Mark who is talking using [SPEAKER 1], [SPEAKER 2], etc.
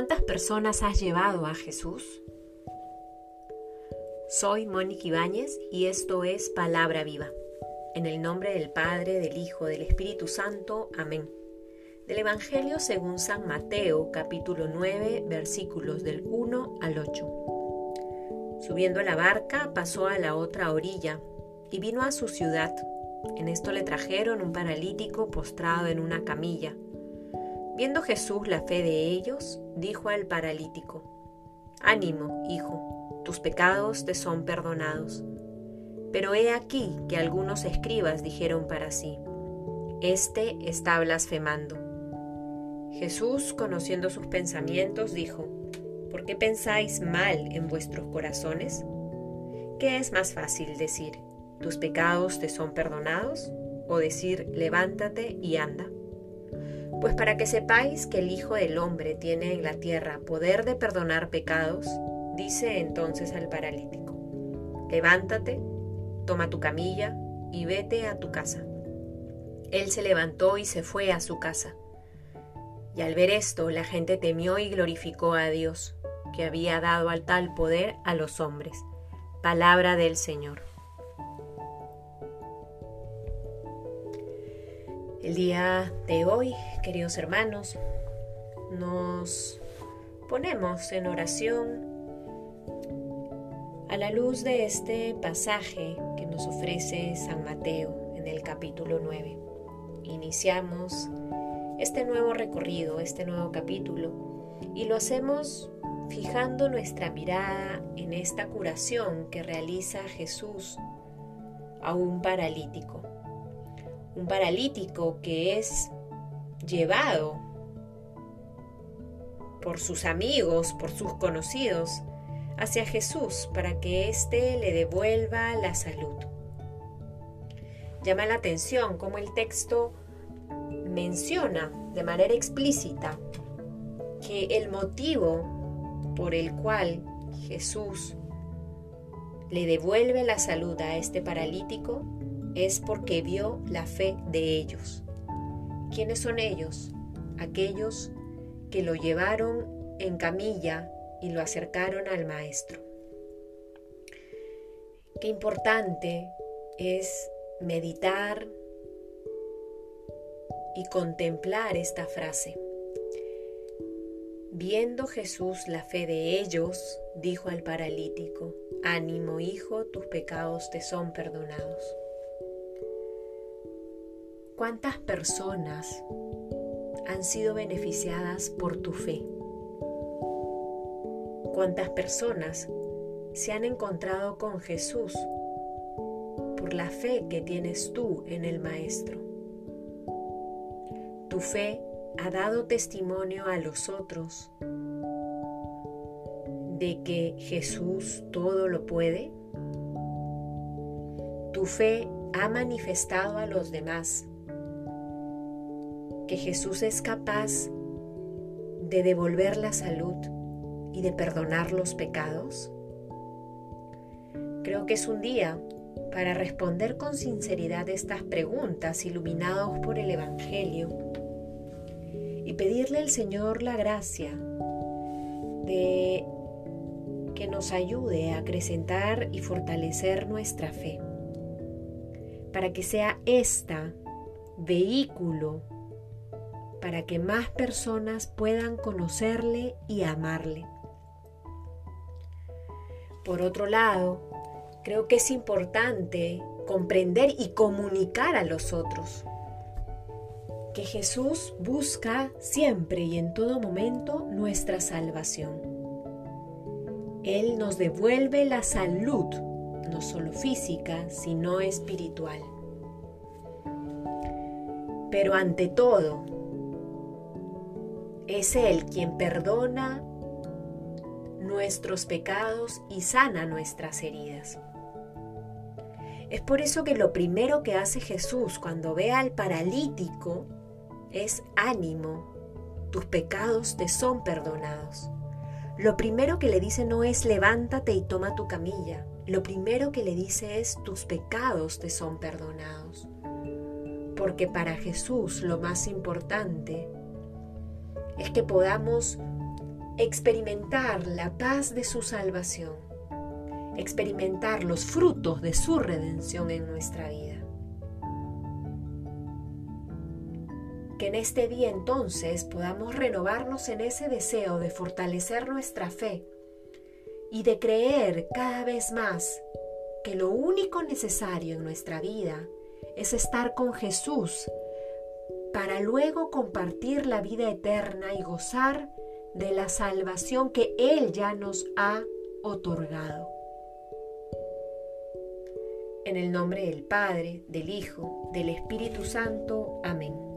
[SPEAKER 1] ¿Cuántas personas has llevado a Jesús? Soy Mónica Ibáñez y esto es Palabra Viva. En el nombre del Padre, del Hijo, del Espíritu Santo. Amén. Del Evangelio según San Mateo, capítulo 9, versículos del 1 al 8. Subiendo a la barca, pasó a la otra orilla y vino a su ciudad. En esto le trajeron un paralítico postrado en una camilla. Viendo Jesús la fe de ellos, dijo al paralítico, Ánimo, hijo, tus pecados te son perdonados. Pero he aquí que algunos escribas dijeron para sí, Este está blasfemando. Jesús, conociendo sus pensamientos, dijo, ¿por qué pensáis mal en vuestros corazones? ¿Qué es más fácil decir, tus pecados te son perdonados? o decir, levántate y anda. Pues para que sepáis que el Hijo del Hombre tiene en la tierra poder de perdonar pecados, dice entonces al paralítico, levántate, toma tu camilla y vete a tu casa. Él se levantó y se fue a su casa. Y al ver esto, la gente temió y glorificó a Dios, que había dado al tal poder a los hombres. Palabra del Señor. El día de hoy, queridos hermanos, nos ponemos en oración a la luz de este pasaje que nos ofrece San Mateo en el capítulo 9. Iniciamos este nuevo recorrido, este nuevo capítulo, y lo hacemos fijando nuestra mirada en esta curación que realiza Jesús a un paralítico un paralítico que es llevado por sus amigos, por sus conocidos, hacia Jesús para que éste le devuelva la salud. Llama la atención cómo el texto menciona de manera explícita que el motivo por el cual Jesús le devuelve la salud a este paralítico es porque vio la fe de ellos. ¿Quiénes son ellos? Aquellos que lo llevaron en camilla y lo acercaron al maestro. Qué importante es meditar y contemplar esta frase. Viendo Jesús la fe de ellos, dijo al paralítico, ánimo hijo, tus pecados te son perdonados. ¿Cuántas personas han sido beneficiadas por tu fe? ¿Cuántas personas se han encontrado con Jesús por la fe que tienes tú en el Maestro? Tu fe ha dado testimonio a los otros de que Jesús todo lo puede. Tu fe ha manifestado a los demás que Jesús es capaz de devolver la salud y de perdonar los pecados? Creo que es un día para responder con sinceridad estas preguntas iluminados por el Evangelio y pedirle al Señor la gracia de que nos ayude a acrecentar y fortalecer nuestra fe, para que sea esta vehículo para que más personas puedan conocerle y amarle. Por otro lado, creo que es importante comprender y comunicar a los otros que Jesús busca siempre y en todo momento nuestra salvación. Él nos devuelve la salud, no solo física, sino espiritual. Pero ante todo, es Él quien perdona nuestros pecados y sana nuestras heridas. Es por eso que lo primero que hace Jesús cuando ve al paralítico es ánimo, tus pecados te son perdonados. Lo primero que le dice no es levántate y toma tu camilla. Lo primero que le dice es tus pecados te son perdonados. Porque para Jesús lo más importante es que podamos experimentar la paz de su salvación, experimentar los frutos de su redención en nuestra vida. Que en este día entonces podamos renovarnos en ese deseo de fortalecer nuestra fe y de creer cada vez más que lo único necesario en nuestra vida es estar con Jesús para luego compartir la vida eterna y gozar de la salvación que Él ya nos ha otorgado. En el nombre del Padre, del Hijo, del Espíritu Santo. Amén.